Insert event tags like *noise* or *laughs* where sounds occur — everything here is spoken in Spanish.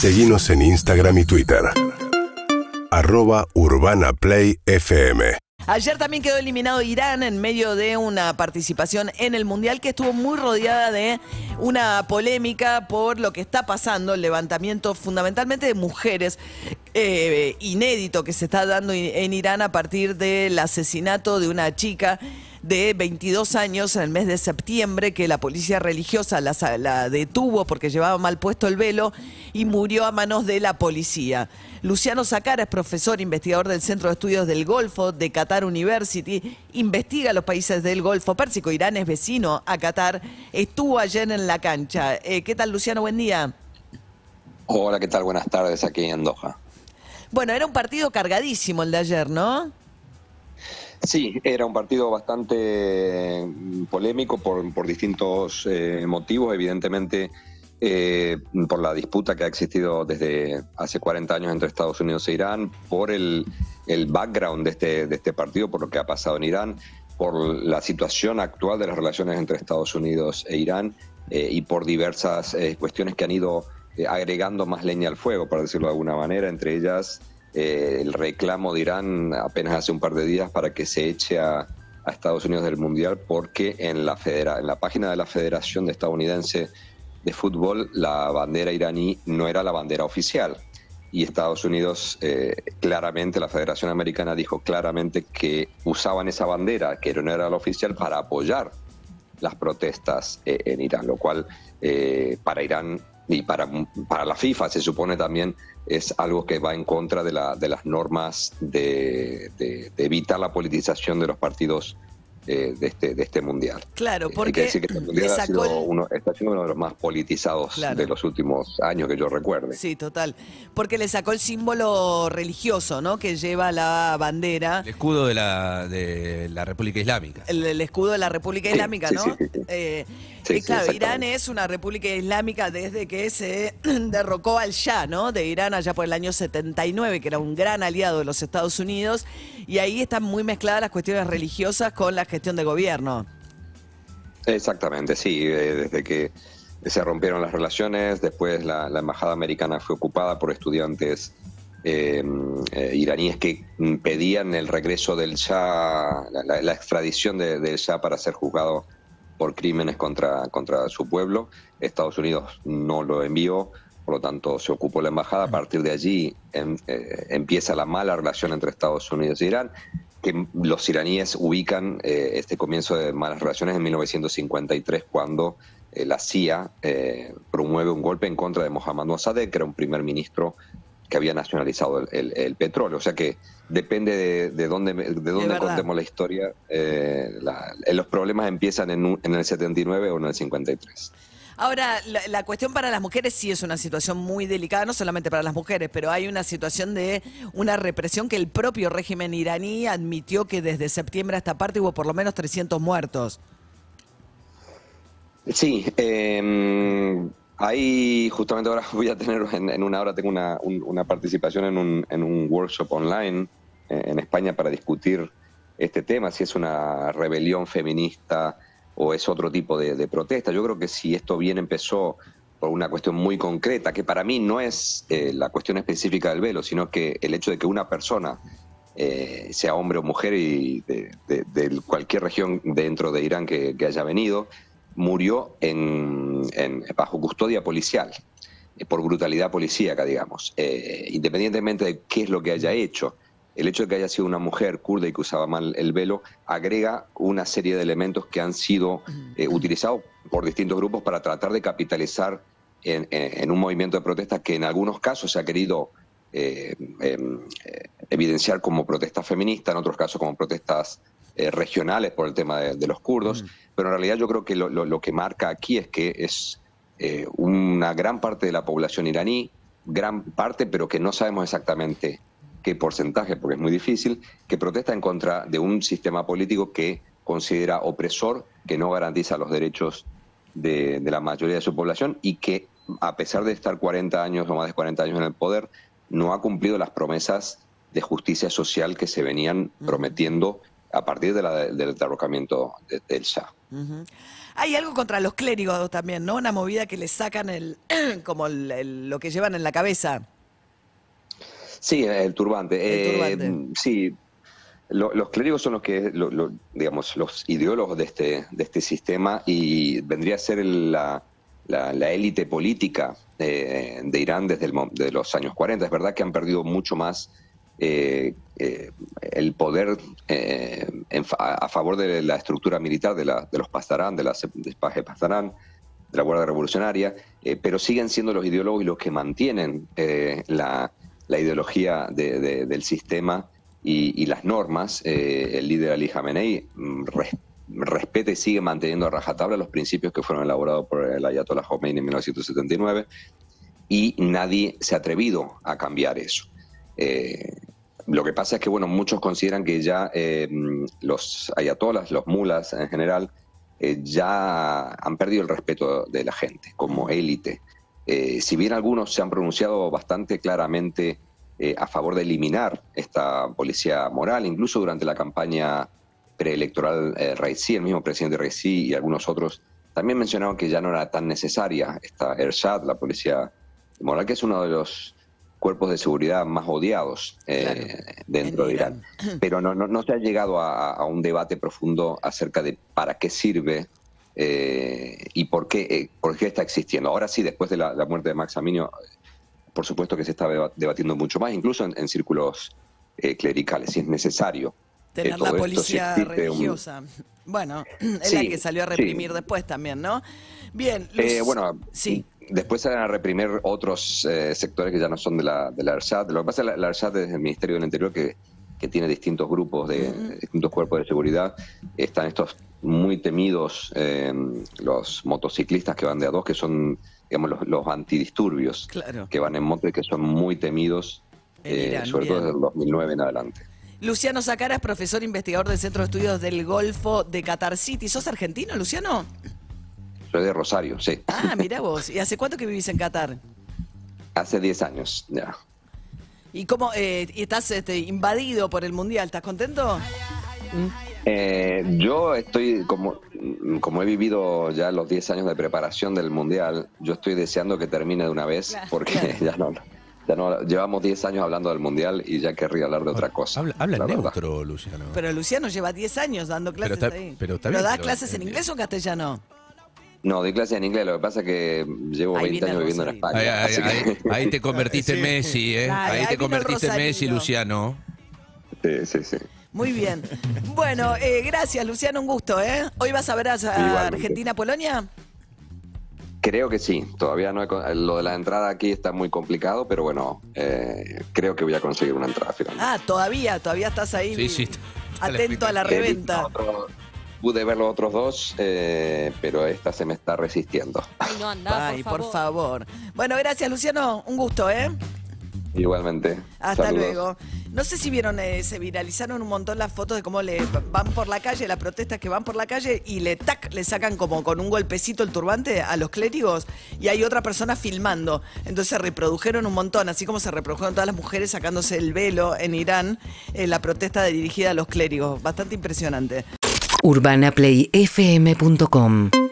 Seguimos en Instagram y Twitter. Arroba Urbana Play FM. Ayer también quedó eliminado Irán en medio de una participación en el Mundial que estuvo muy rodeada de una polémica por lo que está pasando, el levantamiento fundamentalmente de mujeres, eh, inédito que se está dando en Irán a partir del asesinato de una chica de 22 años en el mes de septiembre que la policía religiosa la, detuvo porque llevaba mal puesto el velo y murió a manos de la policía. Luciano Sacara es profesor investigador del Centro de Estudios del Golfo de Qatar University, investiga los países del Golfo Pérsico, Irán es vecino a Qatar, estuvo ayer en la cancha. Eh, ¿Qué tal Luciano? Buen día. Hola, ¿qué tal? Buenas tardes aquí en Doha. Bueno, era un partido cargadísimo el de ayer, ¿no? Sí, era un partido bastante mm, polémico por, distintos eh, motivos, evidentemente eh, por la disputa que ha existido desde hace 40 años entre Estados Unidos e Irán, por el, background de este, de este partido, por lo que ha pasado en Irán, por la situación actual de las relaciones entre Estados Unidos e Irán eh, y por diversas cuestiones que han ido agregando más leña al fuego, para decirlo de alguna manera, entre ellas eh, el reclamo de Irán apenas hace un par de días para que se eche a, Estados Unidos del Mundial porque en la, en la página de la Federación Estadounidense de Fútbol la bandera iraní no era la bandera oficial. Y Estados Unidos, eh, claramente, la Federación Americana dijo claramente que usaban esa bandera, que no era la oficial, para apoyar las protestas eh, en Irán, lo cual para Irán y para, para la FIFA se supone también es algo que va en contra de, la, de las normas de, de, evitar la politización de los partidos eh, de, este, de este mundial. Claro, porque. Hay que decir que este mundial ha sido uno, está siendo uno de los más politizados de los últimos años que yo recuerde. Sí, total. Porque le sacó el símbolo religioso, ¿no? Que lleva la bandera. El escudo de la, de la República Islámica. El, escudo de la República Islámica, ¿no? Eh, claro, Irán es una República Islámica desde que se *clears throat* derrocó al Shah, ¿no? De Irán allá por el año 79, que era un gran aliado de los Estados Unidos. Y ahí están muy mezcladas las cuestiones religiosas con las que de gobierno. Exactamente, sí, eh, desde que se rompieron las relaciones, después la, embajada americana fue ocupada por estudiantes eh, eh, iraníes que pedían el regreso del Shah, la, extradición del Shah para ser juzgado por crímenes contra, contra su pueblo. Estados Unidos no lo envió, por lo tanto se ocupó la embajada. A partir de allí em, empieza la mala relación entre Estados Unidos e Irán que los iraníes ubican eh, este comienzo de malas relaciones en 1953 cuando eh, la CIA eh, promueve un golpe en contra de Mohammad Mossadegh, que era un primer ministro que había nacionalizado el, petróleo. O sea que depende de, dónde, de dónde contemos la historia, los problemas empiezan en, en el 79 o en el 53. Ahora, la, cuestión para las mujeres sí es una situación muy delicada, no solamente para las mujeres, pero hay una situación de una represión que el propio régimen iraní admitió que desde septiembre a esta parte hubo por lo menos 300 muertos. Sí, eh, ahí justamente ahora *laughs* voy a tener, en, una hora tengo una, participación en un, en un workshop online eh, en España para discutir este tema, si es una rebelión feminista o es otro tipo de, protesta. Yo creo que si esto bien empezó por una cuestión muy concreta, que para mí no es eh, la cuestión específica del velo, sino que el hecho de que una persona, eh, sea hombre o mujer y de, cualquier región dentro de Irán que, haya venido, murió en, bajo custodia policial, eh, por brutalidad policíaca, digamos, independientemente de qué es lo que haya hecho el hecho de que haya sido una mujer kurda y que usaba mal el velo agrega una serie de elementos que han sido eh, utilizados por distintos grupos para tratar de capitalizar en, un movimiento de protesta que en algunos casos se ha querido eh, em, eh, evidenciar como protesta feminista, en otros casos como protestas regionales por el tema de, los kurdos, pero en realidad yo creo que lo que marca aquí es que es una gran parte de la población iraní, gran parte, pero que no sabemos exactamente qué porcentaje, porque es muy difícil, que protesta en contra de un sistema político que considera opresor, que no garantiza los derechos de, la mayoría de su población y que, a pesar de estar 40 años o más de 40 años en el poder, no ha cumplido las promesas de justicia social que se venían prometiendo a partir de la, del derrocamiento del Shah. Hay algo contra los clérigos también, ¿no? Una movida que les sacan el, *clears throat* como el- el- lo que llevan en la cabeza. Sí, el turbante. El Eh, turbante. sí, lo- los clérigos son los que, lo- lo- digamos, los ideólogos de este, de este sistema y vendría a ser la, la- la élite política eh, de Irán desde el mo- de los años 40. Es verdad que han perdido mucho más eh, eh, el poder eh, a favor de la estructura militar de, la- de los Pastarán, de la de Pastarán, de la Guardia Revolucionaria, pero siguen siendo los ideólogos y los que mantienen la, la ideología de- de- del sistema y, las normas. El líder Ali Khamenei mm, res- respeta y sigue manteniendo a rajatabla los principios que fueron elaborados por el Ayatollah Khomeini en 1979 y nadie se ha atrevido a cambiar eso. Lo que pasa es que, bueno, muchos consideran que ya eh, los ayatolas, los mulas en general, eh, ya han perdido el respeto de la gente como élite. Eh, si bien algunos se han pronunciado bastante claramente a favor de eliminar esta policía moral, incluso durante la campaña preelectoral Raisi, el mismo presidente Raisi y algunos otros, también mencionaron que ya no era tan necesaria esta Ershad, la policía moral, que es uno de los cuerpos de seguridad más odiados eh, Claro, dentro en de Irán. *clears throat* Pero no, no, no se ha llegado a, a un debate profundo acerca de para qué sirve eh, y por qué, eh, por qué está existiendo. Ahora sí, después de la, la muerte de Max Aminio, por supuesto que se está deba- debatiendo mucho más, incluso en, en círculos clericales, si es necesario. Tener la esto, si policía un- religiosa. Bueno, *clears throat* es la que salió a sí. reprimir después también, ¿no? Bien. Luz- bueno, Sí. Después se van a reprimir otros eh, sectores que ya no son de la, de la Ershad. Lo que pasa es que la, la Ershad es el Ministerio del Interior que, que tiene distintos grupos, de distintos cuerpos de seguridad. Están estos muy temidos, eh, los motociclistas que van de a dos, que son, digamos, los, los antidisturbios, Claro. que van en moto y que son muy temidos, eh, Irán, sobre todo desde el 2009 en adelante. Luciano Sacara es profesor investigador del Centro de Estudios del Golfo de Qatar City. ¿Sos argentino, Luciano? Soy de Rosario, sí. Ah, mira vos. ¿Y hace cuánto que vivís en Qatar? Hace 10 años ya. ¿Y cómo eh, y estás este, invadido por el Mundial? ¿Estás contento? Eh, yo estoy, como, como he vivido ya los 10 años de preparación del Mundial, yo estoy deseando que termine de una vez, porque *laughs* ya no, ya no, llevamos 10 años hablando del Mundial y ya querría hablar de otra cosa. Habla, habla la en verdad. neutro, Luciano. Pero Luciano lleva 10 años dando clases está- ahí. pero está bien, das pero- clases en inglés o en castellano? No, doy clases en inglés, lo que pasa es que llevo Ahí 20 viene años viviendo en. España. Ahí, ahí- que- ahí- ahí te convertiste en *laughs* Messi, ¿eh? Claro, ahí ahí te convertiste en Messi, Rosarino. Luciano. sí, sí, sí. Muy bien. Bueno, eh, gracias, Luciano, un gusto, ¿eh? ¿Hoy vas a ver a. Argentina-Polonia? Creo que sí, todavía no he lo de la entrada aquí está muy complicado, pero bueno, eh, creo que voy a conseguir una entrada finalmente. Ah, todavía, todavía estás ahí. Sí, sí, está- está la Atento a la He visto reventa. otro- pude ver los otros dos, eh, pero esta se me está resistiendo. Ay, no anda, Ay, por por favor. favor. Bueno, gracias, Luciano. Un gusto, ¿eh? Igualmente. Hasta Saludos. luego. No sé si vieron, eh, se viralizaron un montón las fotos de cómo le van por la calle, las protestas que van por la calle y le tac, le sacan como con un golpecito el turbante a los clérigos y hay otra persona filmando. Entonces se reprodujeron un montón, así como se reprodujeron todas las mujeres sacándose el velo en Irán, en la protesta dirigida a los clérigos. Bastante impresionante. urbanaplayfm.com